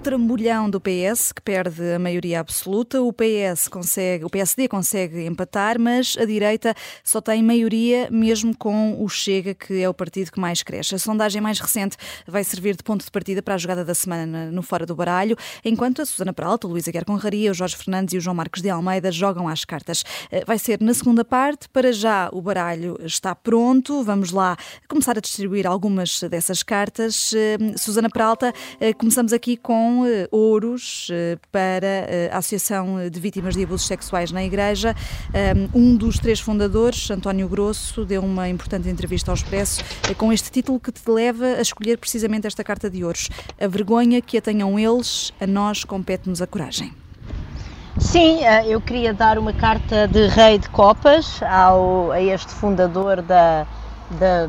trambolhão do PS, que perde a maioria absoluta. O, PS consegue, o PSD consegue empatar, mas a direita só tem maioria mesmo com o Chega, que é o partido que mais cresce. A sondagem mais recente vai servir de ponto de partida para a jogada da semana no Fora do Baralho, enquanto a Susana Peralta, o Luísa Guerra Conraria, o Jorge Fernandes e o João Marcos de Almeida jogam às cartas. Eh, vai ser na segunda parte. Para já, o baralho está pronto. Vamos lá começar a distribuir algumas dessas cartas. Eh, Susana Peralta, eh, começamos aqui com ouros para a Associação de Vítimas de Abusos Sexuais na Igreja. Um dos três fundadores, António Grosso, deu uma importante entrevista ao Expresso com este título que te leva a escolher precisamente esta carta de ouros. A vergonha que a tenham eles, a nós compete-nos a coragem. Sim, eh, eu queria dar uma carta de rei de copas ao, a este fundador da, da,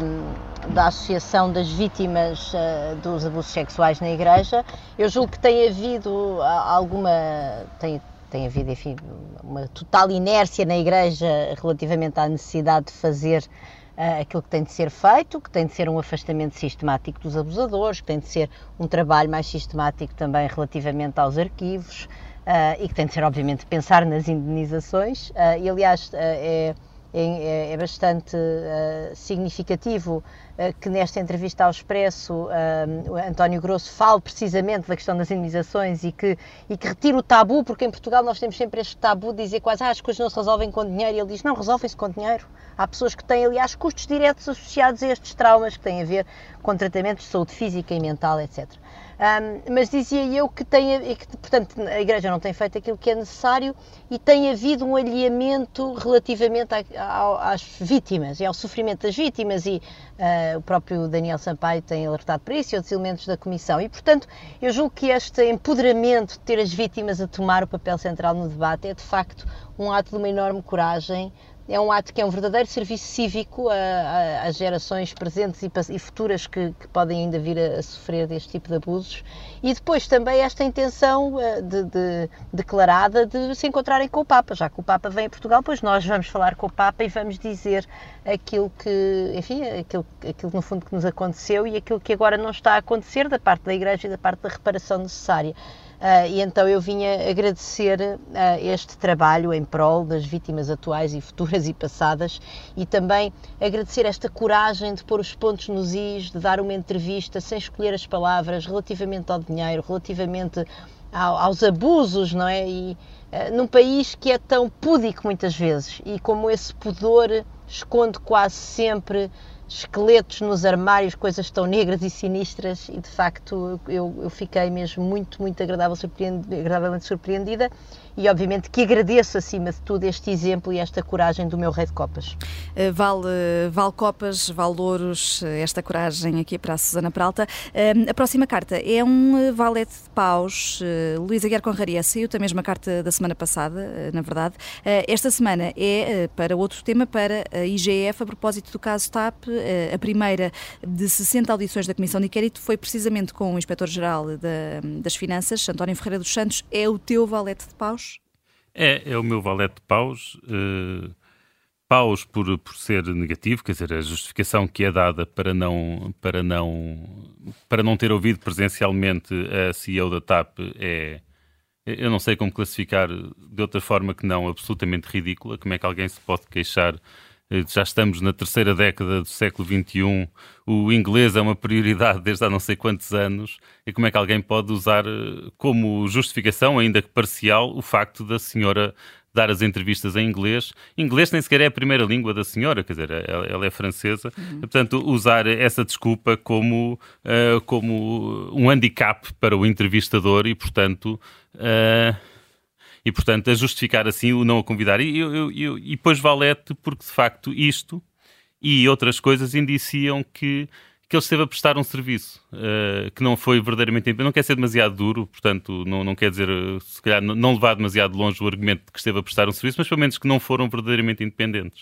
da Associação das Vítimas uh, dos Abusos Sexuais na Igreja. Eu julgo que tem havido alguma. Tem, tem havido, enfim, uma total inércia na Igreja relativamente à necessidade de fazer uh, aquilo que tem de ser feito, que tem de ser um afastamento sistemático dos abusadores, que tem de ser um trabalho mais sistemático também relativamente aos arquivos. Uh, e que tem de ser, obviamente, pensar nas indenizações. E, aliás, é, é, é, bastante significativo que nesta entrevista ao Expresso António Grosso fale precisamente da questão das indenizações e que, e que retire o tabu, porque em Portugal nós temos sempre este tabu de dizer quase ah, as coisas não se resolvem com dinheiro. E ele diz: não, resolvem-se com dinheiro. Há pessoas que têm, aliás, custos diretos associados a estes traumas que têm a ver com tratamentos de saúde física e mental, etc. Um, mas dizia eu que, tem, que, portanto, a Igreja não tem feito aquilo que é necessário e tem havido um alinhamento relativamente a, a, às vítimas e ao sofrimento das vítimas e uh, o próprio Daniel Sampaio tem alertado para isso e outros elementos da Comissão. E, portanto, eu julgo que este empoderamento de ter as vítimas a tomar o papel central no debate é, de facto, um ato de uma enorme coragem, é um ato que é um verdadeiro serviço cívico às gerações presentes e, e futuras que, que, podem ainda vir a, a, sofrer deste tipo de abusos. E depois também esta intenção uh, de, de, declarada de se encontrarem com o Papa. Já que o Papa vem a Portugal, pois nós vamos falar com o Papa e vamos dizer aquilo que, enfim, aquilo, aquilo no fundo que nos aconteceu e aquilo que agora não está a acontecer da parte da Igreja e da parte da reparação necessária. Uh, e então eu vinha agradecer uh, este trabalho em prol das vítimas atuais e futuras e passadas e também agradecer esta coragem de pôr os pontos nos is, de dar uma entrevista sem escolher as palavras relativamente ao dinheiro, relativamente ao, aos abusos, não é? E uh, num país que é tão púdico muitas vezes e como esse pudor esconde quase sempre esqueletos nos armários, coisas tão negras e sinistras, e de facto eu, eu fiquei mesmo muito, muito agradável, agradavelmente surpreendida e obviamente que agradeço acima de tudo este exemplo e esta coragem do meu rei de copas. Eh, vale, vale copas, vale louros, eh, esta coragem aqui para a Susana Peralta. Eh, a próxima carta é um valete de paus. Luísa Guerra Conraria saiu a mesma carta da semana passada, na verdade. Esta semana é para outro tema, para a IGF, a propósito do caso TAP. A primeira de 60 audições da Comissão de Inquérito foi precisamente com o Inspetor-Geral das Finanças, António Ferreira dos Santos. É o teu valete de paus? É, é o meu valete de paus. Uh, paus por, por ser negativo, quer dizer, a justificação que é dada para não, para não, para não ter ouvido presencialmente a CEO da TAP é. Eu não sei como classificar de outra forma que não absolutamente ridícula. Como é que alguém se pode queixar já estamos na terceira década do século XXI, o inglês é uma prioridade desde há não sei quantos anos, e como é que alguém pode usar eh, como justificação, ainda que parcial, o facto da senhora dar as entrevistas em inglês. Inglês nem sequer é a primeira língua da senhora, quer dizer, ela, é francesa. Uhum. Portanto, usar essa desculpa como, uh, como um handicap para o entrevistador e, portanto. Uh, e, portanto, a justificar assim o não a convidar. E, eu, eu, e depois Valete, porque de facto isto e outras coisas indiciam que, que ele esteve a prestar um serviço uh, que não foi verdadeiramente. Não quer ser demasiado duro, portanto, não, não quer dizer, se calhar, não levar demasiado longe o argumento de que esteve a prestar um serviço, mas pelo menos que não foram verdadeiramente independentes.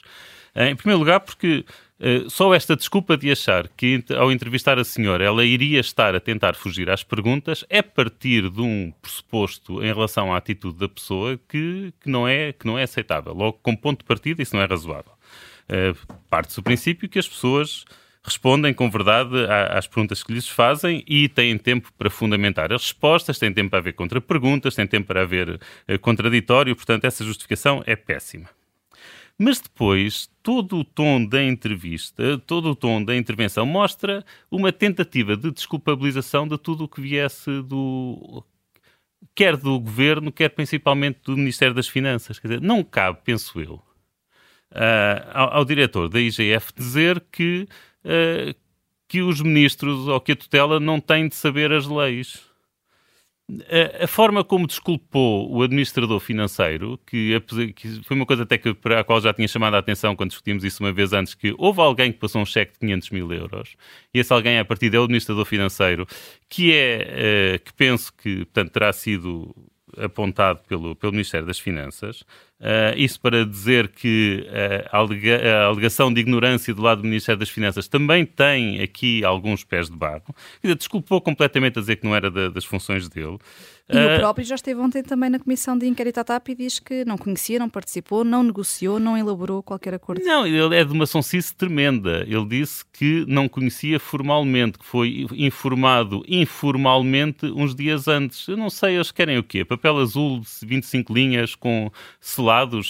Uh, em primeiro lugar, porque Uh, só esta desculpa de achar que, ao entrevistar a senhora, ela iria estar a tentar fugir às perguntas é partir de um pressuposto em relação à atitude da pessoa que, que, não, é, que não é aceitável. Logo, como ponto de partida, isso não é razoável. Uh, Parte-se do princípio que as pessoas respondem com verdade às perguntas que lhes fazem e têm tempo para fundamentar as respostas, têm tempo para haver contra-perguntas, têm tempo para haver contraditório, portanto, essa justificação é péssima. Mas depois, todo o tom da entrevista, todo o tom da intervenção mostra uma tentativa de desculpabilização de tudo o que viesse do. quer do governo, quer principalmente do Ministério das Finanças. Quer dizer, não cabe, penso eu, uh, ao, ao, diretor da IGF dizer que, uh, que os ministros ou que a tutela não têm de saber as leis a, forma como desculpou o administrador financeiro, que, foi uma coisa até que, para a qual já tinha chamado a atenção quando discutimos isso uma vez antes, que houve alguém que passou um cheque de 500 mil euros, e esse alguém, a partir é o administrador financeiro, que é, uh, que penso que, portanto, terá sido apontado pelo, pelo Ministério das Finanças, Uh, isso para dizer que uh, a, alega a, alegação de ignorância do lado do Ministério das Finanças também tem aqui alguns pés de barro. Dizer, desculpou completamente a dizer que não era da, das funções dele. E uh, o ah, próprio já esteve ontem também na comissão de inquérito à TAP e diz que não conhecia, não participou, não negociou, não elaborou qualquer acordo. Não, ele é de uma sonsice tremenda. Ele disse que não conhecia formalmente, que foi informado informalmente uns dias antes. Eu não sei, eles querem o quê? Papel azul de 25 linhas com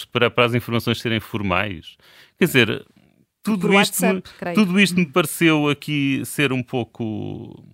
para, para as informações serem formais? Quer dizer, tudo isto, WhatsApp, me, tudo isto me pareceu aqui ser um pouco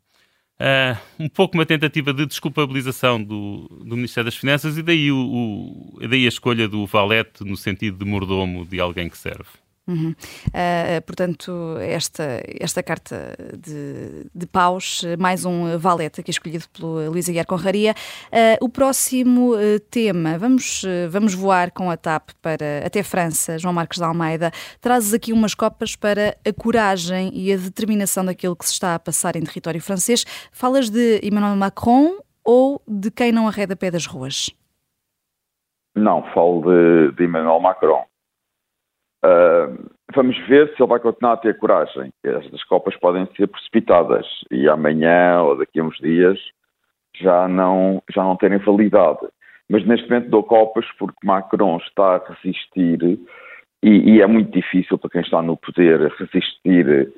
Uh, um pouco uma tentativa de desculpabilização do, do Ministério das Finanças e daí, o, o, daí a escolha do valete no sentido de mordomo de alguém que serve. Uhum. Uh, portanto, esta, esta carta de, de paus, mais um valete aqui escolhido pelo Luís Aguiar Conraria. Uh, o próximo uh, tema, vamos, vamos voar com a TAP para até França, João Marcos de Almeida. Trazes aqui umas copas para a coragem e a determinação daquilo que se está a passar em território francês. Falas de Emmanuel Macron ou de quem não arreda pé das ruas? Não, falo de, de Emmanuel Macron. Vamos ver se ele vai continuar a ter coragem. Estas Copas podem ser precipitadas e amanhã ou daqui a uns dias já não, já não terem validade. Mas neste momento dou Copas porque Macron está a resistir e, e, é muito difícil para quem está no poder resistir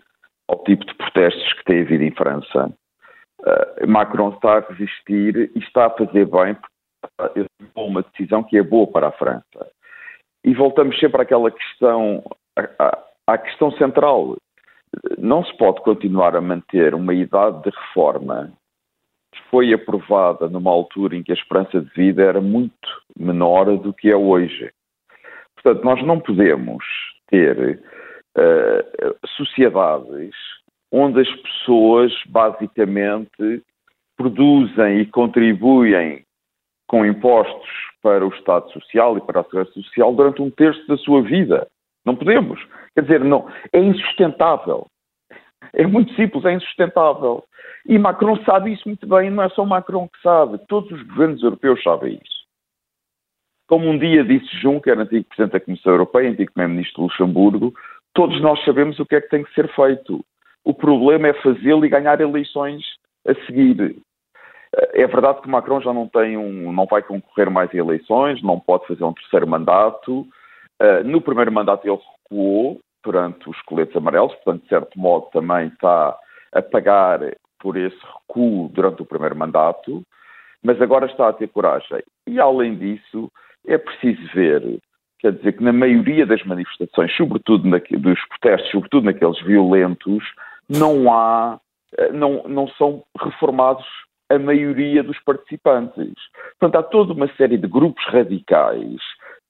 ao tipo de protestos que tem havido em França. Uh, Macron está a resistir e está a fazer bem porque tomou uma decisão que é boa para a França e voltamos sempre àquela questão, à, à questão central. Não se pode continuar a manter uma idade de reforma que foi aprovada numa altura em que a esperança de vida era muito menor do que é hoje. Portanto, nós não podemos ter uh, sociedades onde as pessoas basicamente produzem e contribuem com impostos para o Estado Social e para a Segurança Social durante um terço da sua vida. Não podemos. Quer dizer, não, é insustentável. É muito simples, é insustentável. E Macron sabe isso muito bem, não é só Macron que sabe, todos os governos europeus sabem isso. Como um dia disse Juncker, antigo Presidente da Comissão Europeia, antigo Primeiro-Ministro de Luxemburgo, todos nós sabemos o que é que tem que ser feito. O problema é fazê-lo e ganhar eleições a seguir. É verdade que Macron já não tem um, não vai concorrer mais em eleições, não pode fazer um terceiro mandato. Uh, no primeiro mandato ele recuou perante os coletes amarelos, portanto, de certo modo, também está a pagar por esse recuo durante o primeiro mandato, mas agora está a ter coragem. E, além disso, é preciso ver, quer dizer, que na maioria das manifestações, sobretudo na, dos protestos, sobretudo naqueles violentos, não há, não, não são reformados a maioria dos participantes. Portanto, há toda uma série de grupos radicais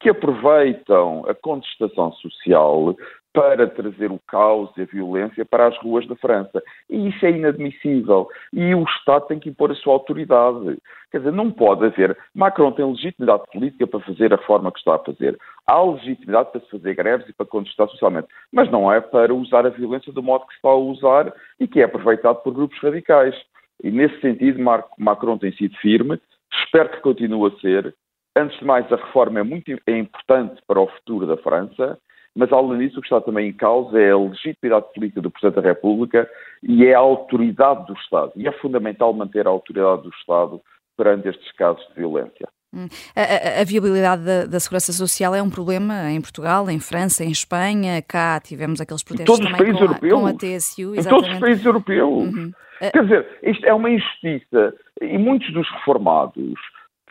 que aproveitam a contestação social para trazer o caos e a violência para as ruas da França. E isso é inadmissível. E o Estado tem que impor a sua autoridade. Quer dizer, não pode haver. Macron tem legitimidade política para fazer a reforma que está a fazer. Há legitimidade para se fazer greves e para contestar socialmente. Mas não é para usar a violência do modo que se está a usar e que é aproveitado por grupos radicais. E nesse sentido, Macron tem sido firme, espero que continue a ser. Antes de mais, a reforma é muito é importante para o futuro da França, mas além disso, o que está também em causa é a legitimidade política do Presidente da República e é a autoridade do Estado. E é fundamental manter a autoridade do Estado perante estes casos de violência. Hum. A, a, a, viabilidade da, da, segurança social é um problema em Portugal, em França, em Espanha. Cá tivemos aqueles protestos também com, europeus, a, com a TSU. Exatamente. Em todos os países europeus. Uhum. Quer dizer, isto é uma injustiça. E muitos dos reformados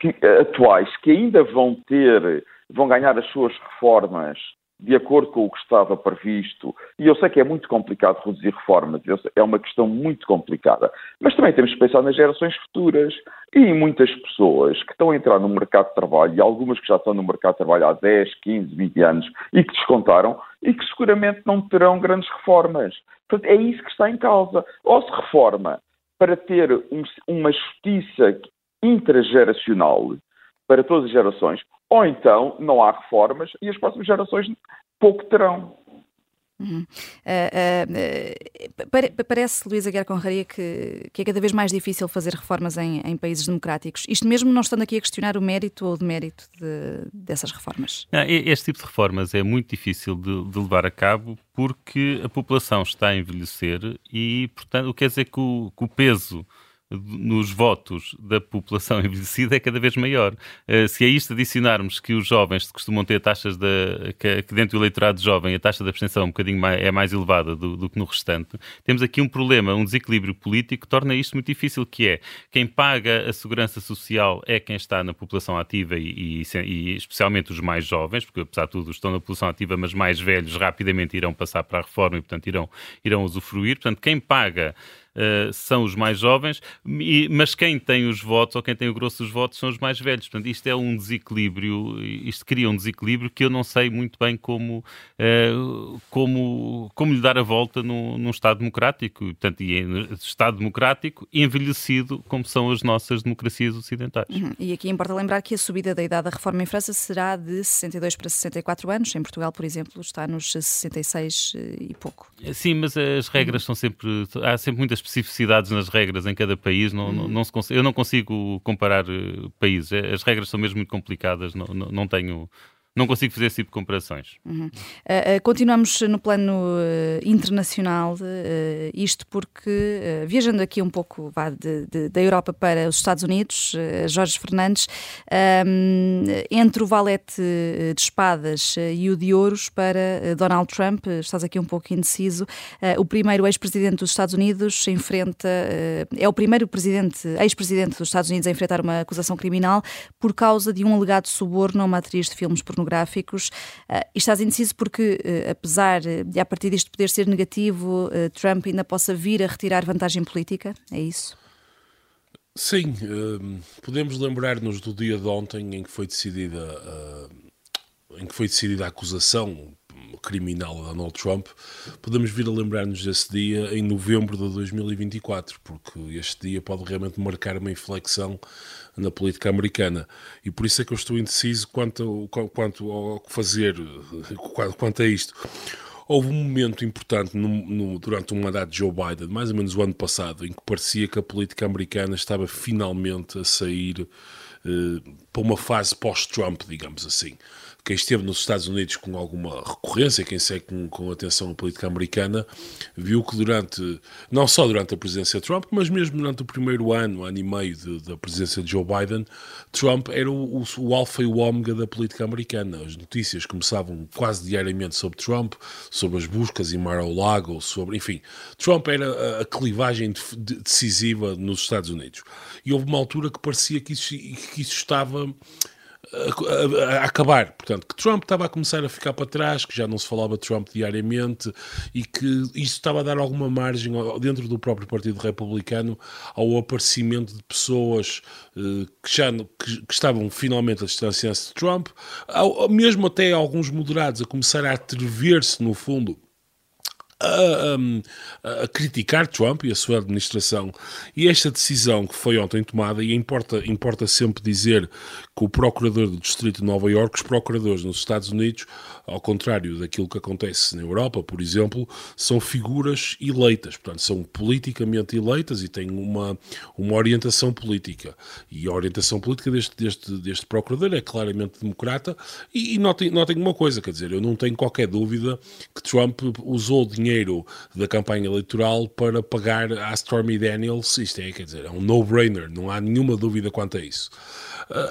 que, atuais que ainda vão ter, vão ganhar as suas reformas de acordo com o que estava previsto, e eu sei que é muito complicado reduzir reformas, é uma questão muito complicada, mas também temos que pensar nas gerações futuras e muitas pessoas que estão a entrar no mercado de trabalho, e algumas que já estão no mercado de trabalho há 10, 15, 20 anos e que descontaram, e que seguramente não terão grandes reformas. Portanto, é isso que está em causa. Ou se reforma para ter um, uma justiça intrageracional para todas as gerações, ou então não há reformas e as próximas gerações pouco terão. Uhum. Uh, uh, parece, Luísa Guerra Conraria, que, que, é cada vez mais difícil fazer reformas em, em, países democráticos. Isto mesmo não estando aqui a questionar o mérito ou o demérito de, dessas reformas. Não, este tipo de reformas é muito difícil de, de, levar a cabo porque a população está a envelhecer e, portanto, quer dizer que o, que o peso nos votos da população envelhecida é cada vez maior. Uh, se a isto adicionarmos que os jovens costumam ter taxas de, que, que, dentro do eleitorado jovem a taxa de abstenção é um bocadinho mais, é mais elevada do, do, que no restante, temos aqui um problema, um desequilíbrio político que torna isto muito difícil, que é quem paga a segurança social é quem está na população ativa e, e, e especialmente os mais jovens, porque apesar de tudo estão na população ativa, mas mais velhos rapidamente irão passar para a reforma e portanto irão, irão usufruir. Portanto, quem paga uh, são os mais jovens, e, mas quem tem os votos, ou quem tem o grosso dos votos, são os mais velhos. Portanto, isto é um desequilíbrio, isto cria um desequilíbrio que eu não sei muito bem como, uh, como, como lhe dar a volta num, num Estado democrático. Portanto, e Estado democrático envelhecido, como são as nossas democracias ocidentais. Uhum. E aqui importa lembrar que a subida da idade da reforma em França será de 62 para 64 anos. Em Portugal, por exemplo, está nos 66 eh, e pouco. Sim, mas as regras uhum. são sempre. Há sempre muitas especificidades nas regras em cada país. Não, não, não se, eu não consigo comparar uh, países. As regras são mesmo muito complicadas. Não, não, não tenho não consigo fazer esse tipo de comparações. Uhum. Uh, continuamos no plano uh, internacional, uh, isto porque, viajando aqui um pouco vá, de, de, da Europa para os Estados Unidos, Jorge Fernandes, um, entre o valete de espadas e o de ouros para Donald Trump, estás aqui um pouco indeciso, o primeiro ex-presidente dos Estados Unidos enfrenta, é o primeiro presidente, ex-presidente dos Estados Unidos a enfrentar uma acusação criminal por causa de um alegado suborno a uma atriz de filmes pornográficos pornográficos. Uh, e estás indeciso porque, uh, apesar de a partir disto poder ser negativo, uh, Trump ainda possa vir a retirar vantagem política? É isso? Sim, podemos lembrar-nos do dia de ontem em que foi decidida, em que foi decidida a acusação criminal a Donald Trump, podemos vir a lembrar-nos desse dia em novembro de 2024, porque este dia pode realmente marcar uma inflexão na política americana. E por isso é que eu estou indeciso quanto, quanto ao que fazer, quanto a isto. Houve um momento importante no, no, durante o mandato de Joe Biden, mais ou menos o ano passado, em que parecia que a política americana estava finalmente a sair eh, para uma fase pós-Trump, digamos assim quem esteve nos Estados Unidos com alguma recorrência, quem segue com, com atenção a política americana, viu que durante, não só durante a presidência de Trump, mas mesmo durante o primeiro ano, ano e meio de, da presidência de Joe Biden, Trump era o, o, o alfa e o ômega da política americana. As notícias começavam quase diariamente sobre Trump, sobre as buscas em Mar-a-Lago, sobre, enfim, Trump era a, a clivagem de, de, decisiva nos Estados Unidos. E houve uma altura que parecia que isso, que isso estava a, a, acabar. Portanto, que Trump estava a começar a ficar para trás, que já não se falava de Trump diariamente e que isso estava a dar alguma margem dentro do próprio Partido Republicano ao aparecimento de pessoas uh, que já que, que, estavam finalmente a distanciar-se de Trump, ao, mesmo até alguns moderados a começar a atrever-se, no fundo, a, a, criticar Trump e a sua administração. E esta decisão que foi ontem tomada, e importa, importa sempre dizer que o procurador do Distrito de Nova Iorque, os procuradores nos Estados Unidos, ao contrário daquilo que acontece na Europa, por exemplo, são figuras eleitas, portanto, são politicamente eleitas e têm uma, uma orientação política. E a orientação política deste, deste, deste procurador é claramente democrata. E, e notem, notem uma coisa, quer dizer, eu não tenho qualquer dúvida que Trump usou dinheiro dinheiro da campanha eleitoral para pagar à Stormy Daniels. Isto é, quer dizer, é um no-brainer, não há nenhuma dúvida quanto a isso.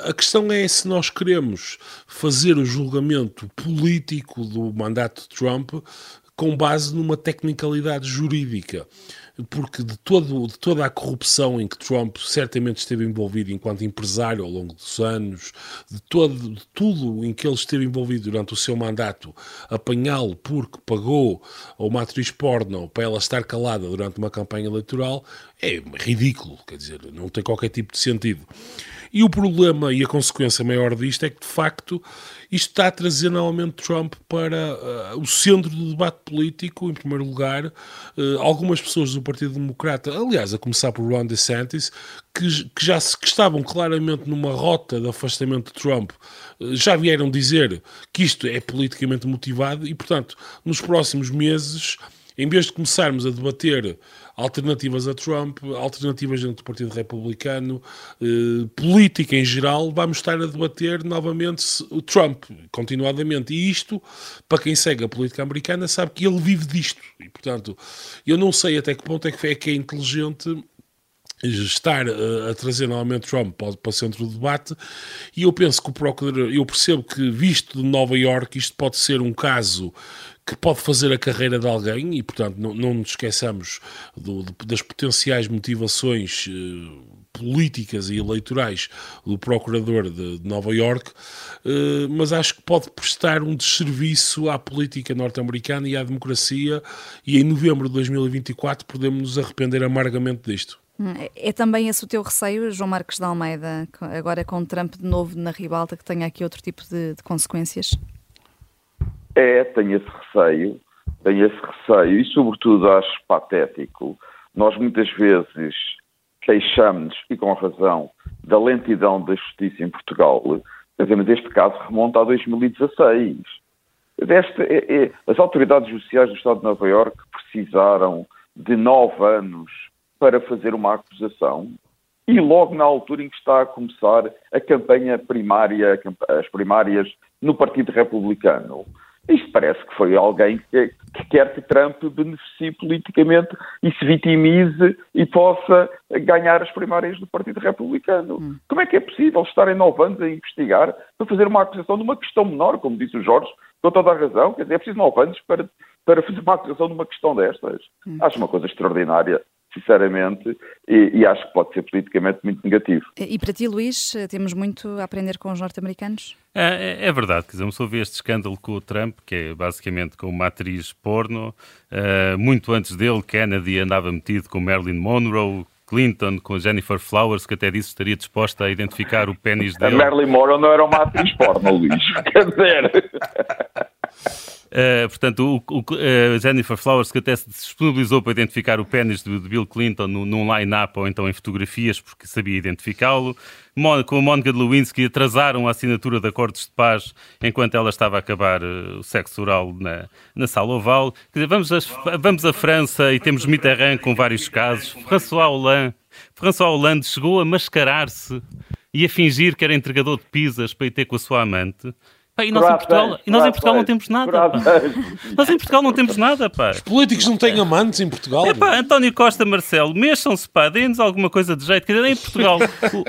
A questão é se nós queremos fazer o julgamento político do mandato de Trump com base numa tecnicalidade jurídica porque de, todo, de toda a corrupção em que Trump certamente esteve envolvido enquanto empresário ao longo dos anos, de, todo, de tudo em que ele esteve envolvido durante o seu mandato, apanhá-lo porque pagou a uma atriz porno para ela estar calada durante uma campanha eleitoral, é ridículo, quer dizer, não tem qualquer tipo de sentido. E o problema e a consequência maior disto é que, de facto, isto está a trazer novamente Trump para uh, o centro do debate político, em primeiro lugar. Uh, algumas pessoas do Partido Democrata, aliás, a começar por Ron DeSantis, que, que já se, que estavam claramente numa rota de afastamento de Trump, uh, já vieram dizer que isto é politicamente motivado e, portanto, nos próximos meses, em vez de começarmos a debater alternativas a Trump, alternativas dentro do Partido Republicano, eh, política em geral, vamos estar a debater novamente o Trump, continuadamente. E isto, para quem segue a política americana, sabe que ele vive disto. E, portanto, eu não sei até que ponto é que é, é inteligente estar a, a trazer novamente Trump para, para, o centro do debate e eu penso que o procurador, eu percebo que visto de Nova York isto pode ser um caso que pode fazer a carreira de alguém e, portanto, não, não nos esqueçamos do, das potenciais motivações eh, políticas e eleitorais do procurador de, de Nova York, eh, mas acho que pode prestar um desserviço à política norte-americana e à democracia e em novembro de 2024 podemos nos arrepender amargamente disto. Hum, é, é também esse o teu receio, João Marcos de Almeida, agora com Trump de novo na ribalta, que tenha aqui outro tipo de, de consequências? É, tenho esse receio, tenho esse receio e, sobretudo, acho patético. Nós muitas vezes queixamos, e com razão, da lentidão da justiça em Portugal, mas este caso remonta a 2016. Deste, é, é, as autoridades judiciais do Estado de Nova Iorque precisaram de nove anos para fazer uma acusação e logo na altura em que está a começar a campanha primária, as primárias no Partido Republicano. Isto parece que foi alguém que, que, quer que Trump beneficie politicamente e se vitimize e possa ganhar as primárias do Partido Republicano. Hum. Como é que é possível estarem nove anos a investigar para fazer uma acusação de uma questão menor, como disse o Jorge, com toda a razão? Quer dizer, é preciso nove anos para, para fazer uma acusação de uma questão destas. Hum. Acho uma coisa extraordinária sinceramente, e, e, acho que pode ser politicamente muito negativo. E para ti, Luís, temos muito a aprender com os norte-americanos? É, é, é, verdade, quer dizer, uma pessoa vê este escândalo com o Trump, que é basicamente com uma atriz porno. Uh, muito antes dele, Kennedy andava metido com Marilyn Monroe, Clinton, com Jennifer Flowers, que até disse que estaria disposta a identificar o pênis dele. A Marilyn Monroe não era uma atriz porno, Luís. Quer dizer... Uh, portanto, o, o uh, Jennifer Flowers, que até se disponibilizou para identificar o pênis de, de Bill Clinton no, num line-up ou então em fotografias, porque sabia identificá-lo. Com a Mónica de Lewinsky atrasaram a assinatura de acordos de paz enquanto ela estava a acabar uh, o sexo oral na, na sala oval. Quer dizer, vamos, a, vamos à França e temos Mitterrand com vários casos. François Hollande, François Hollande chegou a mascarar-se e a fingir que era entregador de pizzas para ir ter com a sua amante. Pá, e nós, em Portugal, e nós em Portugal não temos nada. Nós em Portugal não temos nada, pá. Os políticos não têm amantes em Portugal. É pá, António Costa, Marcelo, mexam-se, pá, deem-nos alguma coisa de jeito. Quer dizer, em Portugal,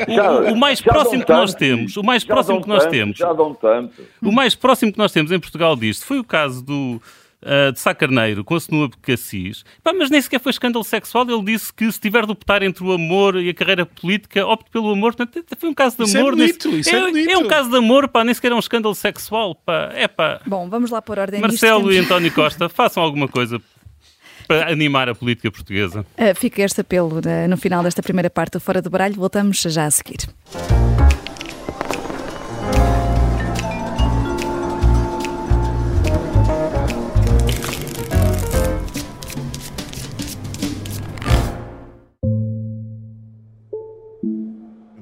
o, já, o, o mais próximo que nós temos, o mais próximo que nós tanto, temos, já dão tanto. o mais próximo que nós temos em Portugal disto foi o caso do uh, de Sá Carneiro com a Senua Cassis, Pá, mas nem sequer foi escândalo sexual. Ele disse que se tiver de optar entre o amor e a carreira política, opte pelo amor. Portanto, foi um caso de isso amor. É, bonito, nesse... isso é, é, é, um caso de amor, pá, nem sequer é um escândalo sexual. Pá. É, pá. Bom, vamos lá por ordem. Marcelo e António Costa, façam alguma coisa para animar a política portuguesa. Uh, fica este apelo uh, no final desta primeira parte do Fora do Baralho. Voltamos já a seguir.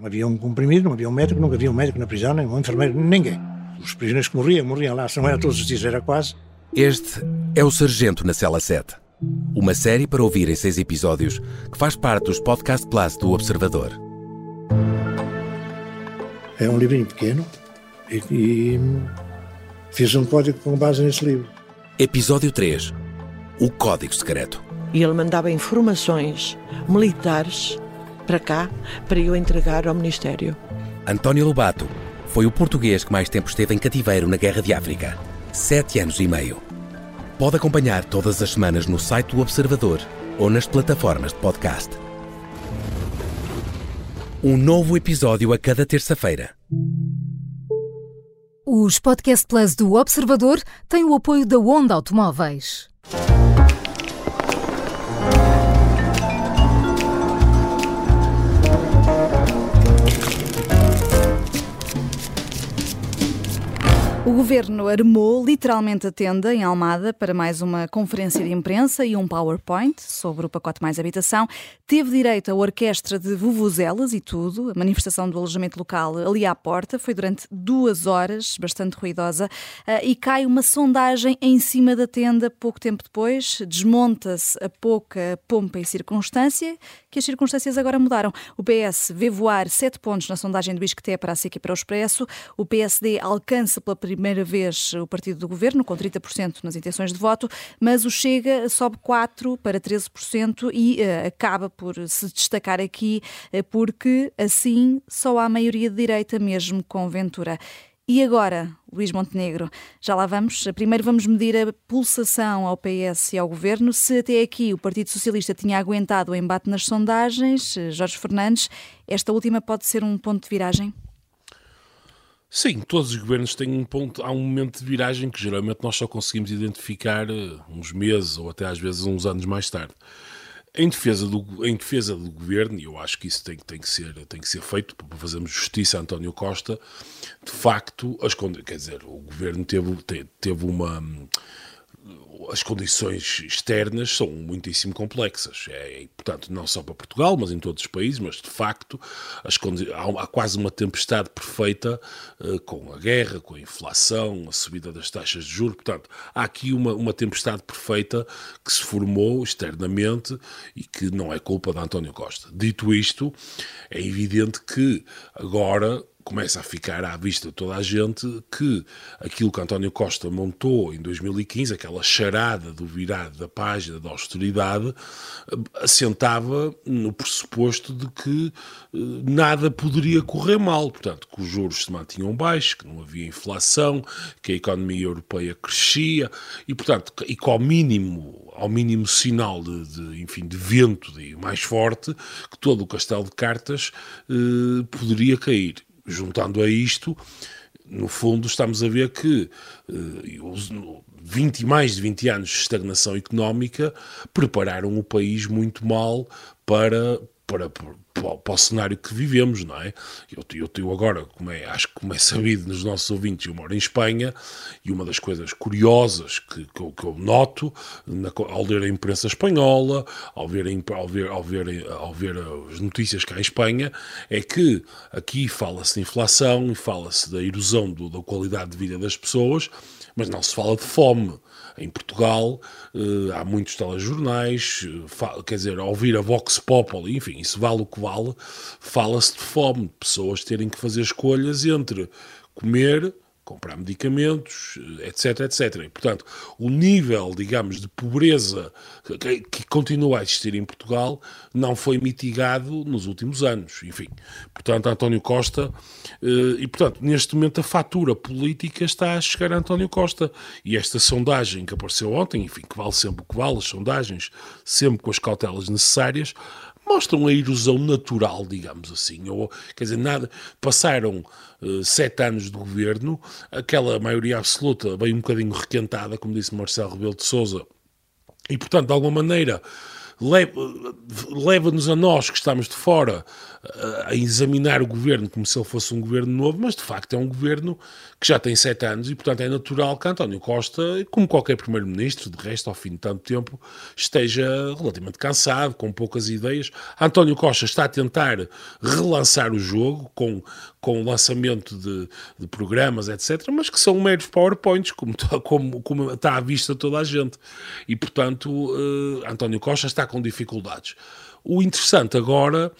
Havia um comprimido, não havia um médico, nunca havia um médico na prisão, nem um enfermeiro, ninguém. Os prisioneiros que morriam, morriam lá, se não era todos os dias, era quase. Este é o Sargento na Cela 7. Uma série para ouvir em seis episódios que faz parte dos Podcast Plus do Observador. É um livrinho pequeno e, e fiz um código com base nesse livro. Episódio 3. o código secreto. E ele mandava informações militares para cá, para eu entregar ao Ministério. António Lobato foi o português que mais tempo esteve em cativeiro na Guerra de África. Sete anos e meio. Pode acompanhar todas as semanas no site do Observador ou nas plataformas de podcast. Um novo episódio a cada terça-feira. Os Podcast Plus do Observador têm o apoio da Onda Automóveis. O governo armou literalmente a tenda em Almada para mais uma conferência de imprensa e um PowerPoint sobre o pacote mais habitação. Teve direito a orquestra de vuvuzelas e tudo. A manifestação do alojamento local ali à porta foi durante duas horas, bastante ruidosa, ah, e cai uma sondagem em cima da tenda pouco tempo depois. Desmonta-se a pouca pompa e circunstância, que as circunstâncias agora mudaram. O PS vê voar sete pontos na sondagem do Isqueté para a SIC e para o Expresso. O PSD alcança pela primeira primeira vez o partido do governo, com 30% nas intenções de voto, mas o Chega sobe 4% para 13% e uh, acaba por se destacar aqui, uh, porque assim só há maioria de direita mesmo com Ventura. E agora, Luís Montenegro, já lá vamos. Primeiro vamos medir a pulsação ao PS e ao governo. Se até aqui o Partido Socialista tinha aguentado o embate nas sondagens, eh, Jorge Fernandes, esta última pode ser um ponto de viragem? Sim, todos os governos têm um ponto, há um momento de viragem que geralmente nós só conseguimos identificar eh, uns meses ou até às vezes uns anos mais tarde. Em defesa do, em defesa do governo, e eu acho que isso tem, tem, que ser, tem que ser feito para fazermos justiça a António Costa, de facto, as, quer dizer, o governo teve, teve uma as condições externas são muitíssimo complexas. É, portanto, não só para Portugal, mas em todos os países, mas de facto há, há, quase uma tempestade perfeita uh, com a guerra, com a inflação, a subida das taxas de juros. Portanto, há aqui uma, uma tempestade perfeita que se formou externamente e que não é culpa de António Costa. Dito isto, é evidente que agora começa a ficar à vista de toda a gente que aquilo que António Costa montou em 2015, aquela charada do virado da página da austeridade, assentava no pressuposto de que eh, nada poderia correr mal, portanto, que os juros se mantinham baixos, que não havia inflação, que a economia europeia crescia e, portanto, e que ao mínimo, ao mínimo sinal de, de enfim, de vento de, mais forte, que todo o castelo de cartas eh, poderia cair juntando a isto, no fundo, estamos a ver que uh, 20, mais de 20 anos de estagnação económica prepararam o país muito mal para, para, para, o cenário que vivemos, não é? Eu, eu, eu agora, como é, acho que como é sabido nos nossos ouvintes, eu moro em Espanha e uma das coisas curiosas que, que, eu, que eu, noto na, ao ler a imprensa espanhola, ao ver, ao, ver, ao, ver, ao ver as notícias cá em Espanha, é que aqui fala-se de inflação e fala-se da erosão do, da qualidade de vida das pessoas, mas não se fala de fome. Em Portugal uh, há muitos telejornais, uh, quer dizer, ao ouvir a Vox Populi, enfim, isso vale o que vale, fala-se de fome, de pessoas terem que fazer escolhas entre comer comprar medicamentos, etc, etc. E, portanto, o nível, digamos, de pobreza que, que, continua a existir em Portugal não foi mitigado nos últimos anos. Enfim, portanto, António Costa, eh, e portanto, neste momento a fatura política está a chegar a António Costa. E esta sondagem que apareceu ontem, enfim, que vale sempre o que vale, as sondagens, sempre com as cautelas necessárias, mostram a erosão natural, digamos assim. Ou, quer dizer, nada, passaram uh, sete anos de governo, aquela maioria absoluta bem um bocadinho requentada, como disse Marcelo Rebelo de Sousa, e, portanto, de alguma maneira, leva-nos a nós que estamos de fora a examinar o governo como se ele fosse um governo novo, mas de facto é um governo que já tem sete anos e, portanto, é natural que António Costa, como qualquer primeiro-ministro, de resto, ao fim de tanto tempo, esteja relativamente cansado, com poucas ideias. António Costa está a tentar relançar o jogo com, com o lançamento de, de programas, etc., mas que são meros PowerPoints, como, como, como está à vista toda a gente. E, portanto, uh, António Costa está com dificuldades. O interessante agora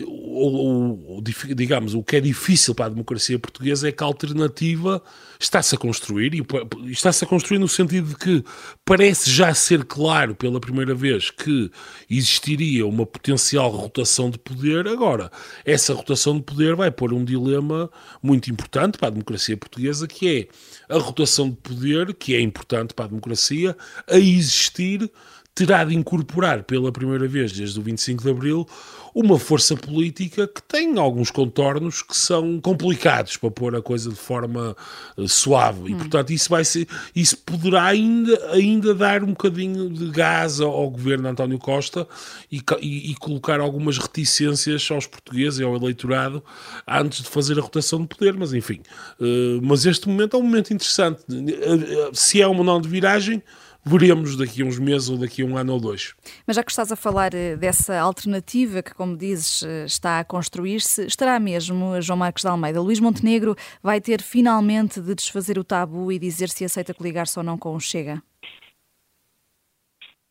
o, o, digamos, o que é difícil para a democracia portuguesa é que a alternativa está-se a construir, e está-se a construir no sentido de que parece já ser claro pela primeira vez que existiria uma potencial rotação de poder. Agora, essa rotação de poder vai pôr um dilema muito importante para a democracia portuguesa, que é a rotação de poder, que é importante para a democracia, a existir terá de incorporar pela primeira vez desde o 25 de Abril uma força política que tem alguns contornos que são complicados para pôr a coisa de forma uh, suave. E hum. portanto isso vai ser isso poderá ainda, ainda dar um bocadinho de gás ao, governo de António Costa e, e, e, colocar algumas reticências aos portugueses e ao eleitorado antes de fazer a rotação de poder, mas enfim uh, mas este momento é um momento interessante. Uh, se é uma não de viragem veremos daqui a uns meses ou daqui a um ano ou dois. Mas já que estás a falar eh, dessa alternativa que, como dizes, eh, está a construir-se, estará mesmo João Marcos de Almeida? Luís Montenegro vai ter finalmente de desfazer o tabu e dizer se aceita coligar-se ou não com o Chega?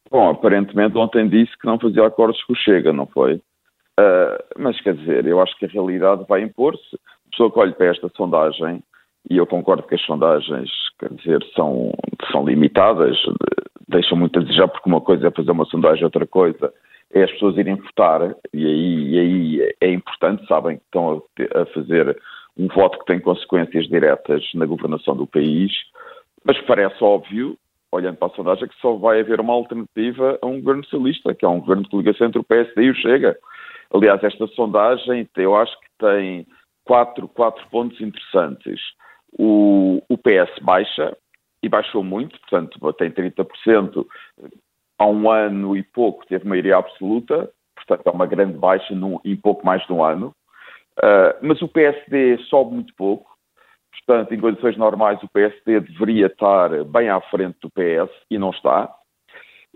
Bom, aparentemente ontem disse que não fazia acordos com o Chega, não foi? Uh, mas quer dizer, eu acho que a realidade vai impor-se. A pessoa que olha para esta sondagem e eu concordo que as sondagens, quer dizer, são, são limitadas, deixam muito a desejar, porque uma coisa é fazer uma sondagem, outra coisa é as pessoas irem votar, e aí, e aí é importante, sabem que estão a, a fazer um voto que tem consequências diretas na governação do país, mas parece óbvio, olhando para a sondagem, que só vai haver uma alternativa a um governo socialista, que é um governo de coligação entre o PSD e o Chega. Aliás, esta sondagem, eu acho que tem quatro, quatro pontos interessantes o, o PS baixa, e baixou muito, portanto tem 30%, há um ano e pouco teve maioria absoluta, portanto é uma grande baixa num, em pouco mais de um ano, uh, mas o PSD sobe muito pouco, portanto em condições normais o PSD deveria estar bem à frente do PS e não está,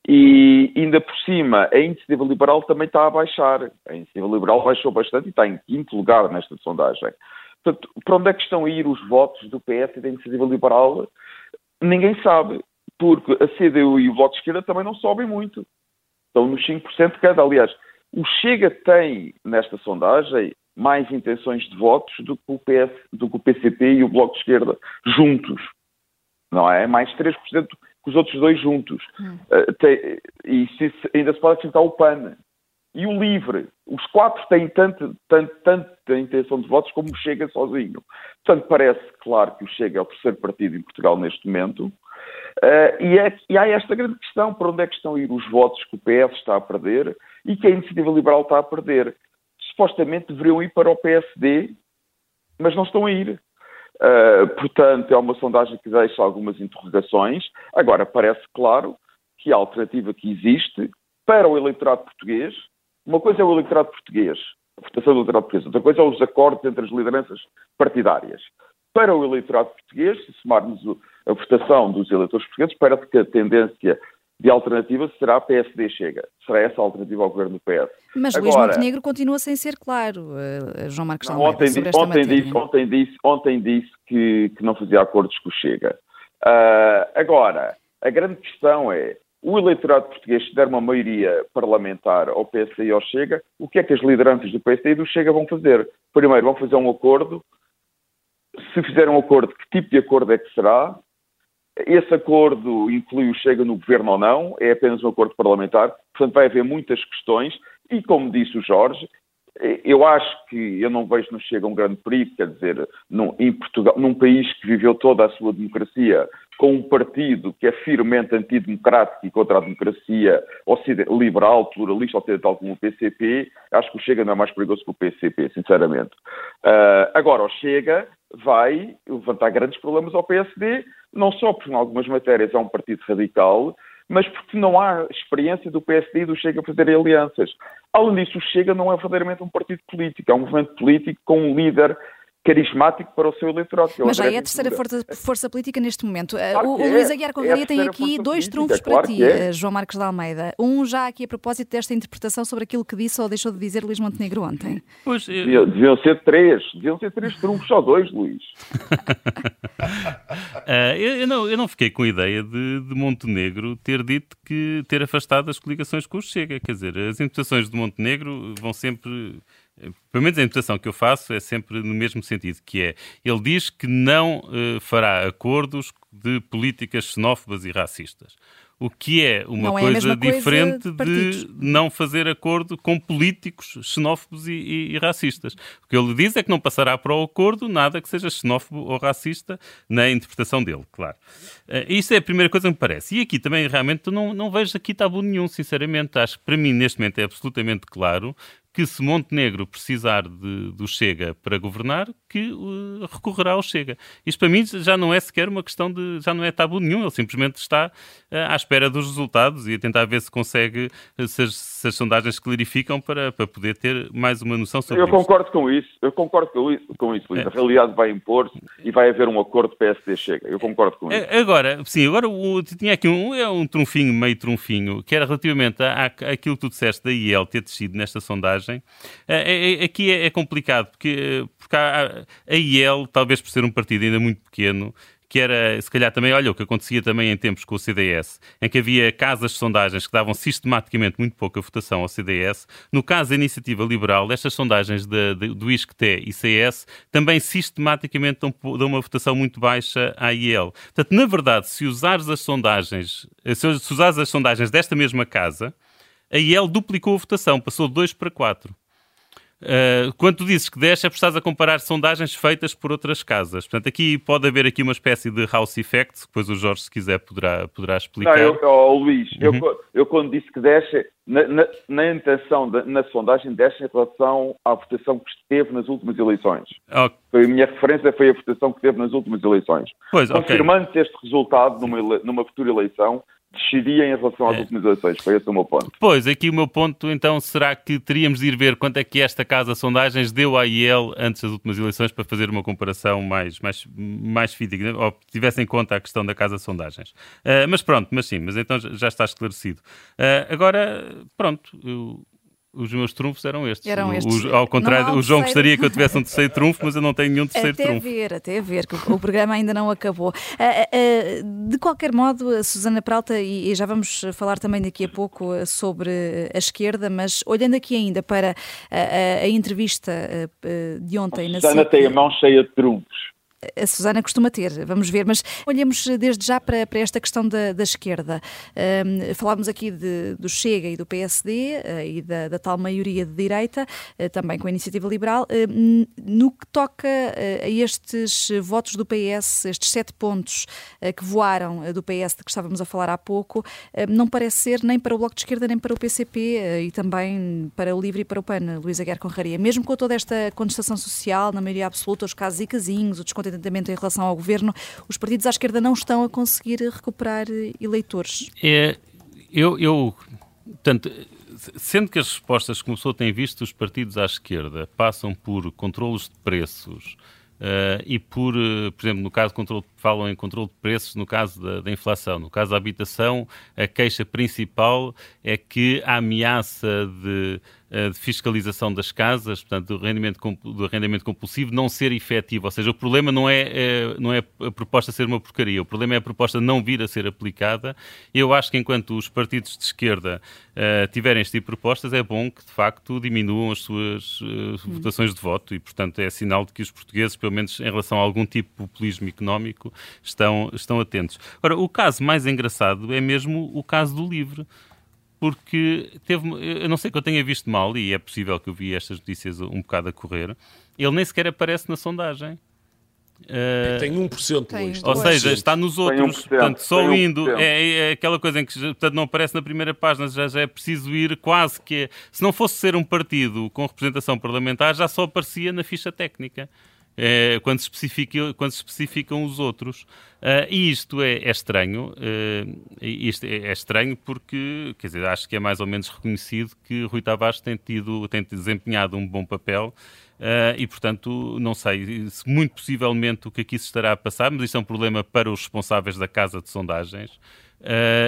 e ainda por cima a iniciativa liberal também está a baixar, a iniciativa liberal baixou bastante e está em quinto lugar nesta sondagem. Portanto, para onde é que estão a ir os votos do PS e da Iniciativa Liberal? Ninguém sabe, porque a CDU e o Bloco de Esquerda também não sobem muito. Estão nos 5% cada. Aliás, o Chega tem, nesta sondagem, mais intenções de votos do que o, PS, do que o PCP e o Bloco de Esquerda juntos. Não é? Mais 3% que os outros dois juntos. Hum. Uh, tem, e se, ainda se pode acrescentar o PAN, e o LIVRE. Os quatro têm tanto, tanto, tanta intenção de votos como o Chega sozinho. Portanto, parece claro que o Chega é o terceiro partido em Portugal neste momento. Uh, e, é, e, há esta grande questão: para onde é que estão a ir os votos que o PS está a perder e que a Iniciativa Liberal está a perder? Supostamente deveriam ir para o PSD, mas não estão a ir. Uh, portanto, é uma sondagem que deixa algumas interrogações. Agora, parece claro que a alternativa que existe para o eleitorado português uma coisa é o eleitorado português, a votação do eleitorado português, outra coisa é os acordos entre as lideranças partidárias. Para o eleitorado português, se somarmos a votação dos eleitores portugueses, parece que a tendência de alternativa será PSD Chega. Será essa a alternativa ao governo do PS. Mas Agora, Luís Montenegro continua sem ser claro, uh, João Marcos não, ontem, sobre esta ontem disse, ontem disse, ontem disse que, que, não fazia acordos com o Chega. Uh, agora, a grande questão é, o eleitorado português se der uma maioria parlamentar ao PSD e ao Chega, o que é que as lideranças do PSD e do Chega vão fazer? Primeiro, vão fazer um acordo. Se fizer um acordo, que tipo de acordo é que será? Esse acordo inclui o Chega no governo ou não? É apenas um acordo parlamentar? Portanto, vai haver muitas questões. E, como disse o Jorge, eu acho que eu não vejo no Chega um grande perigo, quer dizer, num, em Portugal, num país que viveu toda a sua democracia com um partido que é firmemente antidemocrático e contra a democracia liberal, pluralista, ocidental como o PCP, acho que o Chega não é mais perigoso que o PCP, sinceramente. Uh, agora, o Chega vai levantar grandes problemas ao PSD, não só porque em algumas matérias é um partido radical, mas porque não há experiência do PSD e do Chega a fazerem alianças. Além disso, o Chega não é verdadeiramente um partido político, é um movimento político com um líder carismático para o seu eleitorado. É Mas já é a terceira força, força, política neste momento. Claro o, o é, Luís Aguiar Convaria é tem aqui dois trunfos para ti, é. João Marcos de Almeida. Um já aqui a propósito desta interpretação sobre aquilo que disse ou deixou de dizer Luís Montenegro ontem. Pois, eu... Deviam ser três, deviam ser três trunfos, só dois, Luís. uh, eu, eu, não, eu não fiquei com a ideia de, de Montenegro ter dito que ter afastado as coligações com o Chega. Quer dizer, as interpretações de Montenegro vão sempre pelo menos a interpretação que eu faço é sempre no mesmo sentido, que é, ele diz que não uh, fará acordos de políticas xenófobas e racistas o que é uma não coisa é diferente coisa de, de, não fazer acordo com políticos xenófobos e, e, e, racistas. O que ele diz é que não passará para o acordo nada que seja xenófobo ou racista na interpretação dele, claro. Uh, isso é a primeira coisa que me parece. E aqui também realmente não, não vejo aqui tabu nenhum, sinceramente. Acho que para mim neste momento é absolutamente claro que se Montenegro precisar de, do Chega para governar, que uh, recorrerá ao Chega. Isto para mim já não é sequer uma questão de. já não é tabu nenhum, ele simplesmente está uh, à espera dos resultados e a tentar ver se consegue, uh, se, as, se as sondagens clarificam para, para poder ter mais uma noção sobre Eu concordo com isso, eu concordo com isso, com isso Luís. É. A realidade vai impor-se e vai haver um acordo PSD-Chega. Eu concordo com isso. Agora, sim, agora o, tinha aqui um, é um trunfinho, meio trunfinho, que era relativamente àquilo que tu disseste da IEL ter descido nesta sondagem é, é, é, aqui é, complicado, porque, porque a, a IEL, talvez por ser um partido ainda muito pequeno, que era, se calhar também, olha, o que acontecia também em tempos com o CDS, em que havia casas de sondagens que davam sistematicamente muito pouca votação ao CDS. No caso da Iniciativa Liberal, estas sondagens de, de, do ISCTE e CS também sistematicamente dão, dão, uma votação muito baixa à IEL. Portanto, na verdade, se usares as sondagens, se usares as sondagens desta mesma casa, a IEL duplicou a votação, passou de 2 para 4. Uh, quando tu dizes que 10 é por estás a comparar sondagens feitas por outras casas. Portanto, aqui pode haver aqui uma espécie de house effect, que depois o Jorge, se quiser, poderá, poderá explicar. Não, eu, oh, Luís, uhum. eu, eu quando disse que 10, na, na, na intenção, de, na sondagem, 10 em relação à votação que esteve nas últimas eleições. Okay. Foi a minha referência, foi a votação que teve nas últimas eleições. Pois, Confirmando-se okay. este resultado numa, numa futura eleição, desceria em relação às é. últimas eleições. Foi esse o meu ponto. Pois, aqui o meu ponto então será que teríamos de ir ver quanto é que esta casa de sondagens deu à IEL antes das últimas eleições para fazer uma comparação mais, mais, mais fidedigna, ou tivesse em conta a questão da casa de sondagens. Uh, mas pronto, mas sim, mas então já está esclarecido. Uh, agora, pronto, eu os meus trunfos eram estes. Eram estes. O, ao contrário, o João gostaria que eu tivesse um terceiro trunfo, mas eu não tenho nenhum terceiro até trunfo. Até ver, até ver, que o, programa ainda não acabou. Uh, uh, de qualquer modo, a Susana Pralta, e, e, já vamos falar também daqui a pouco sobre a esquerda, mas olhando aqui ainda para a, a entrevista de ontem... A Susana tem a mão cheia de trunfos a Susana costuma ter, vamos ver, mas olhamos desde já para, para esta questão da, da esquerda. Um, falámos aqui de, do Chega e do PSD uh, eh, e da, da, tal maioria de direita, uh, também com a Iniciativa Liberal. Uh, no que toca a estes votos do PS, estes sete pontos que voaram do PS de que estávamos a falar há pouco, não parece ser nem para o Bloco de Esquerda nem para o PCP e também para o Livre e para o PAN, Luísa Guerra Conraria. Mesmo com toda esta contestação social, na maioria absoluta, os casos e casinhos, o descontentamento descontentamento em relação ao governo, os partidos à esquerda não estão a conseguir recuperar eleitores. É, eu, eu portanto, sendo que as respostas que começou a ter visto os partidos à esquerda passam por controlos de preços uh, e por, uh, por exemplo, no caso controle, falam em controle de preços no caso da, da, inflação. No caso da habitação, a queixa principal é que a ameaça de eh, de fiscalização das casas, portanto, do rendimento, do arrendamento compulsivo, não ser efetivo. Ou seja, o problema não é, é, não é a proposta ser uma porcaria, o problema é a proposta não vir a ser aplicada. Eu acho que enquanto os partidos de esquerda uh, tiverem este tipo de propostas, é bom que, de facto, diminuam as suas uh, votações de voto e, portanto, é sinal de que os portugueses, pelo menos em relação a algum tipo de populismo económico, estão, estão atentos. Agora, o caso mais engraçado é mesmo o caso do LIVRE porque teve, eu não sei que eu tenha visto mal, e é possível que eu vi estas notícias um bocado a correr, ele nem sequer aparece na sondagem. Uh, tem 1%, tem, Luís. Ou seja, está nos outros. portanto, só indo. É, é, aquela coisa em que portanto, não aparece na primeira página, já, já é preciso ir quase que. Se não fosse ser um partido com representação parlamentar, já só aparecia na ficha técnica. É, quando, se especifica, quando especificam os outros. Uh, e isto é, é estranho. Uh, isto é, é, estranho porque, quer dizer, acho que é mais ou menos reconhecido que Rui Tavares tem, tido, tem desempenhado um bom papel. Uh, e, portanto, não sei, se muito possivelmente o que aqui se estará a passar, mas isto é um problema para os responsáveis da casa de sondagens,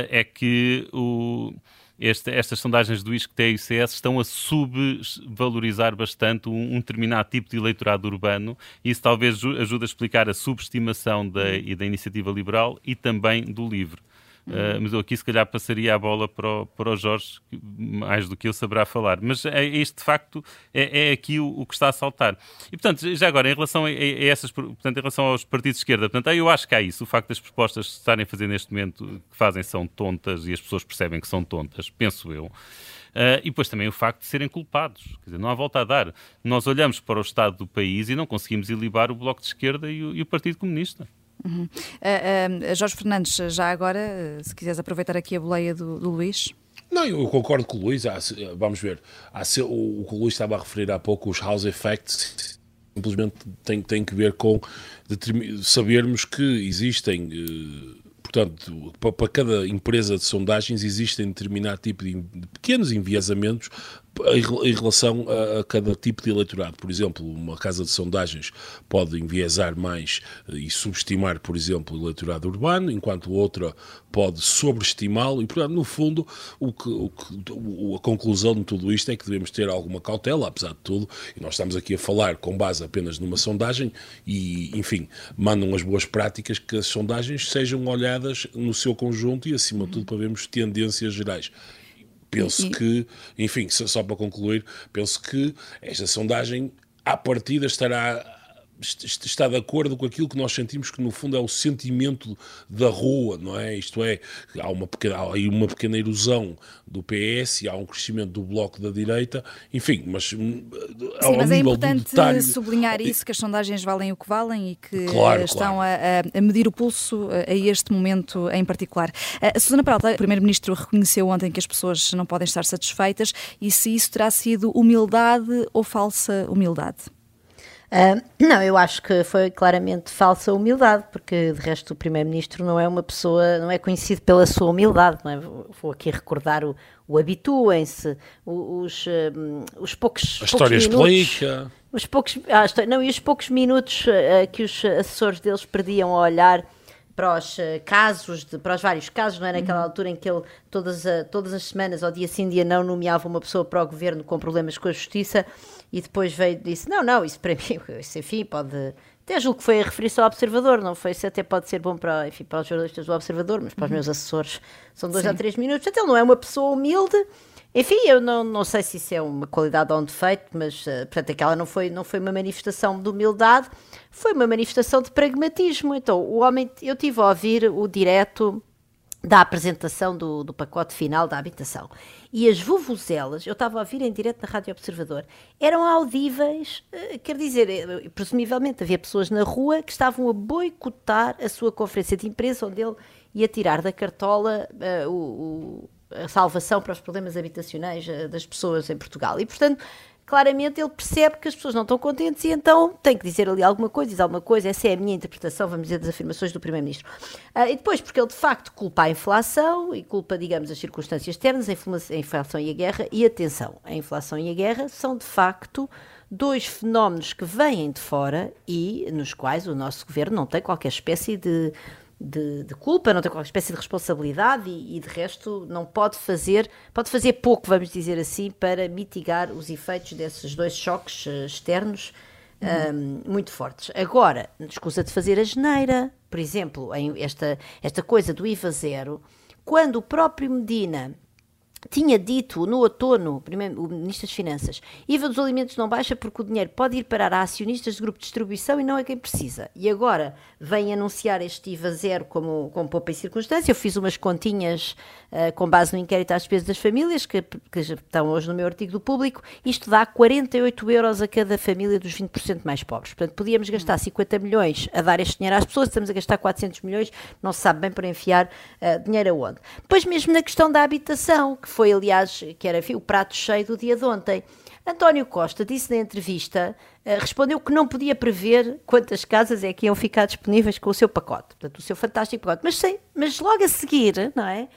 é que o, este, estas sondagens do ISCTE e ICS estão a subvalorizar bastante um, um, determinado tipo de eleitorado urbano e isso talvez ajude a explicar a subestimação da, da iniciativa liberal e também do LIVRE. Uh, mas eu aqui se calhar passaria a bola para o, para o Jorge, mais do que eu saberá falar. Mas é, este de facto é, é aqui o, o, que está a saltar. E portanto, já agora, em relação a, a, essas, portanto, em relação aos partidos de esquerda, portanto, eu acho que há isso. O facto das propostas que estarem a fazer neste momento que fazem são tontas e as pessoas percebem que são tontas, penso eu. Uh, e depois também o facto de serem culpados. Quer dizer, não há volta a dar. Nós olhamos para o estado do país e não conseguimos ilibar o Bloco de Esquerda e o, e o Partido Comunista. Uhum. Uh, uh, Jorge Fernandes, já agora, se quiseres aproveitar aqui a boleia do, do Luís. Não, eu concordo com o Luís. Vamos ver. O, que o Luís estava a referir há pouco, os house effects, simplesmente tem, tem que ver com sabermos que existem. Portanto, para cada empresa de sondagens existem determinado tipo de pequenos enviesamentos em relação a, cada tipo de eleitorado. Por exemplo, uma casa de sondagens pode enviesar mais eh, e subestimar, por exemplo, o eleitorado urbano, enquanto outra pode sobreestimá-lo. E, portanto, no fundo, o que, o que, a conclusão de tudo isto é que devemos ter alguma cautela, apesar de tudo, e nós estamos aqui a falar com base apenas numa sondagem e, enfim, mandam as boas práticas que as sondagens sejam olhadas no seu conjunto e, acima de tudo, para vermos tendências gerais. Penso e, que, enfim, só para concluir, penso que esta sondagem, à partida, estará está de acordo com aquilo que nós sentimos que no fundo é o sentimento da rua, não é? Isto é, há uma pequena, há aí uma pequena erosão do PS e há um crescimento do bloco da direita, enfim, mas hum, Sim, mas é importante detalhe... sublinhar isso, que as sondagens valem o que valem e que claro, estão claro. A, a, medir o pulso a este momento em particular. A Susana Peralta, o Primeiro-Ministro reconheceu ontem que as pessoas não podem estar satisfeitas e se isso terá sido humildade ou falsa humildade? Uh, não, eu acho que foi claramente falsa humildade, porque de resto o Primeiro-Ministro não é uma pessoa, não é conhecido pela sua humildade, não é? Vou aqui recordar o, o habituem-se, os, um, os poucos. A história explica. Os poucos, ah, não, e os poucos minutos uh, que os assessores deles perdiam a olhar para os casos, de, para os vários casos, não é? Naquela uhum. altura em que ele todas, todas as semanas, ao dia sim, dia não, nomeava uma pessoa para o governo com problemas com a justiça e depois veio e disse: Não, não, isso para mim, isso enfim, pode. Até julgo que foi a referir-se ao Observador, não foi? Isso até pode ser bom para, enfim, para os jornalistas do Observador, mas para os uhum. meus assessores são dois sim. a três minutos. Portanto, ele não é uma pessoa humilde. Enfim, eu não, não sei se isso é uma qualidade ou um defeito, mas uh, portanto aquela não foi, não foi uma manifestação de humildade, foi uma manifestação de pragmatismo. Então, o homem, eu tive a ouvir o direto da apresentação do, do pacote final da habitação. E as vuvuzelas, eu estava a ouvir em direto na Rádio Observador, eram audíveis, uh, quer dizer, uh, presumivelmente havia pessoas na rua que estavam a boicotar a sua conferência de imprensa, onde ele ia tirar da cartola uh, o, a salvação para os problemas habitacionais das pessoas em Portugal. E, portanto, claramente ele percebe que as pessoas não estão contentes e então tem que dizer ali alguma coisa, diz alguma coisa. Essa é a minha interpretação, vamos dizer, das afirmações do Primeiro-Ministro. Uh, e depois, porque ele de facto culpa a inflação e culpa, digamos, as circunstâncias externas, a inflação e a guerra. E atenção, a inflação e a guerra são de facto dois fenómenos que vêm de fora e nos quais o nosso governo não tem qualquer espécie de de, de, culpa, não tem qualquer espécie de responsabilidade e, e, de resto não pode fazer, pode fazer pouco, vamos dizer assim, para mitigar os efeitos desses dois choques uh, externos uhum. um, muito fortes. Agora, escusa de fazer a geneira, por exemplo, esta, esta coisa do IVA zero, quando o próprio Medina tinha dito no outono, primeiro, o Ministro das Finanças, IVA dos alimentos não baixa porque o dinheiro pode ir parar a acionistas de grupo de distribuição e não é quem precisa. E agora vem anunciar este IVA zero como, como poupa em circunstância. Eu fiz umas continhas com base no inquérito às despesas das famílias, que, que estão hoje no meu artigo do público. Isto dá 48 euros a cada família dos 20% mais pobres. Portanto, podíamos gastar 50 milhões a dar este dinheiro às pessoas, estamos a gastar 400 milhões, não se sabe bem para enfiar uh, dinheiro aonde. Depois mesmo na questão da habitação, que foi, aliás, que era enfim, o prato cheio do dia de ontem. António Costa disse na entrevista, uh, respondeu que não podia prever quantas casas é que iam ficar disponíveis com o seu pacote, portanto, o seu fantástico pacote. Mas, sim, mas logo a seguir, não é?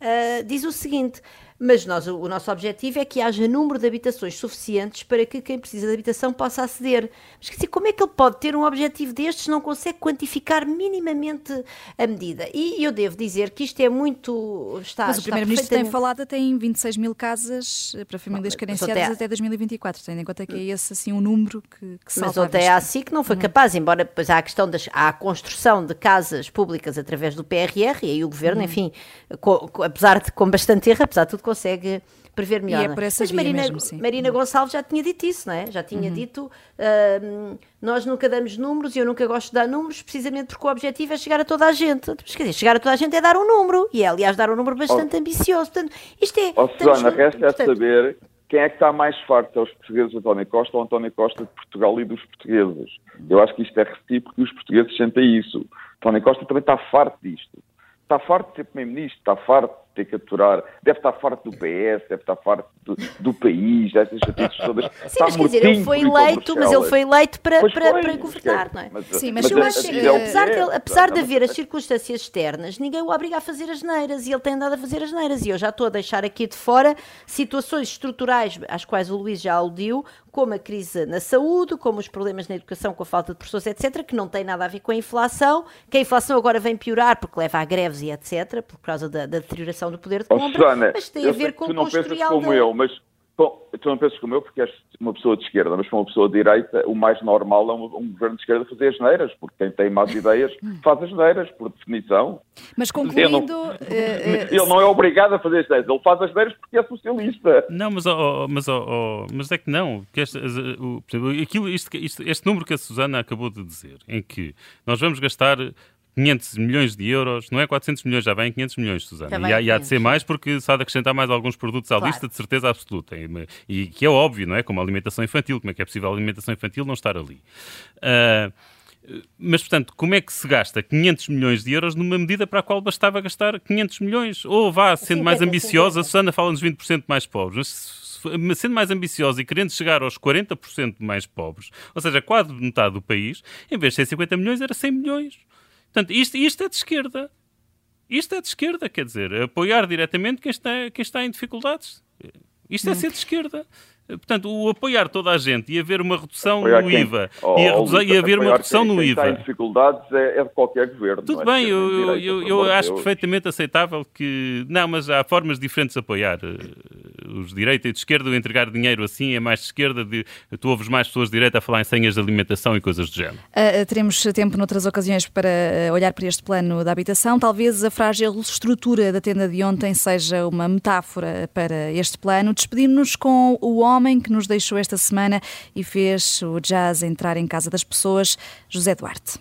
Uh, diz o seguinte: Mas nós, o, o nosso objetivo é que haja número de habitações suficientes para que quem precisa de habitação possa aceder. Mas quer dizer, como é que ele pode ter um objetivo destes se não consegue quantificar minimamente a medida? E eu devo dizer que isto é muito. Está, mas o Primeiro-Ministro perfeitamente... tem falado até em 26 mil casas para famílias carenciadas até... até 2024, tendo em conta que é esse assim um número que, que Mas até a SIC não foi uhum. capaz, embora depois há a questão das. há a construção de casas públicas através do PRR e aí o governo, uhum. enfim, com, apesar de com bastante erro, apesar de tudo, consegue prever melhor. E é por essa Mas Marina, mesmo, sim. Marina Gonçalves já tinha dito isso, não é? Já tinha uhum. dito, uh, nós nunca damos números e eu nunca gosto de dar números, precisamente porque o objetivo é chegar a toda a gente. Mas, quer dizer, chegar a toda a gente é dar um número, e é, aliás, dar um número bastante oh. ambicioso. Portanto, isto é... Oh, Susana, resta é saber quem é que está mais farto, é os portugueses de António Costa ou António Costa de Portugal e dos portugueses. Eu acho que isto é recíproco e os portugueses sentem isso. António Costa também está farto disto está farto de ser primeiro-ministro, está farto ter que aturar, deve estar farto do PS, deve estar farto do, do país, destas chatices todas. Sim, está mas quer dizer, ele foi eleito, mas ele foi eleito para, para, foi, para governar, não é? Mas, Sim, mas, mas eu acho que, apesar, de, ele, apesar de haver as circunstâncias externas, ninguém o obriga a fazer as neiras e ele tem andado a fazer as neiras. E eu já estou a deixar aqui de fora situações estruturais às quais o Luís já aludiu, como a crise na saúde, como os problemas na educação com a falta de professores, etc., que não tem nada a ver com a inflação, que a inflação agora vem piorar porque leva a greves e etc., por causa da, da deterioração do poder de compra, oh, Susana, mas tem a ver com tu não pensas como eu, mas Bom, tu não pensas como eu, porque és uma pessoa de esquerda, mas para uma pessoa de direita, o mais normal é um, um governo de esquerda fazer as neiras, porque quem tem más ideias faz as neiras, por definição. Mas concluindo... Ele não, uh, ele não é obrigado a fazer as neiras, ele faz as neiras porque é socialista. Não, mas, oh, mas, oh, mas é que não. Que este, o, aquilo, isto, isto, este número que a Susana acabou de dizer, em que nós vamos gastar 500 milhões de euros, não é 400 milhões, já vem 500 milhões, Susana. E há, e há, de ser mais porque se há de acrescentar mais alguns produtos à claro. lista, de certeza absoluta. E, e, que é óbvio, não é? Como a alimentação infantil. Como é que é possível a alimentação infantil não estar ali? Uh, mas, portanto, como é que se gasta 500 milhões de euros numa medida para a qual bastava gastar 500 milhões? Ou vá, sendo mais ambiciosa, Susana fala-nos 20% mais pobres. Mas sendo mais ambiciosa e querendo chegar aos 40% mais pobres, ou seja, quase metade do país, em vez de ser 50 milhões, era 100 milhões. Portanto, isto, isto é de esquerda. Isto é de esquerda, quer dizer, apoiar diretamente quem está, quem está em dificuldades. Isto é ser de esquerda. Portanto, o apoiar toda a gente e haver uma redução apoiar no IVA oh, e, a e haver uma redução quem, no quem IVA. Está em dificuldades é, é, de qualquer governo. Tudo é bem, eu, eu, eu acho perfeitamente aceitável que. Não, mas há formas diferentes de apoiar. Os direita e de esquerda, entregar dinheiro assim é mais de esquerda. De, tu ouves mais pessoas de direita a falar em senhas de alimentação e coisas do género. Uh, teremos tempo noutras ocasiões para olhar para este plano da habitação. Talvez a frágil estrutura da tenda de ontem seja uma metáfora para este plano. Despedimos-nos com o homem homem que nos deixou esta semana e fez o jazz entrar em casa das pessoas, José Duarte.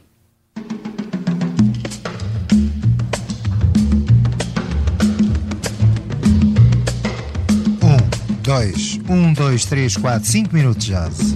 Um, dois, um, dois, três, quatro, cinco minutos jazz.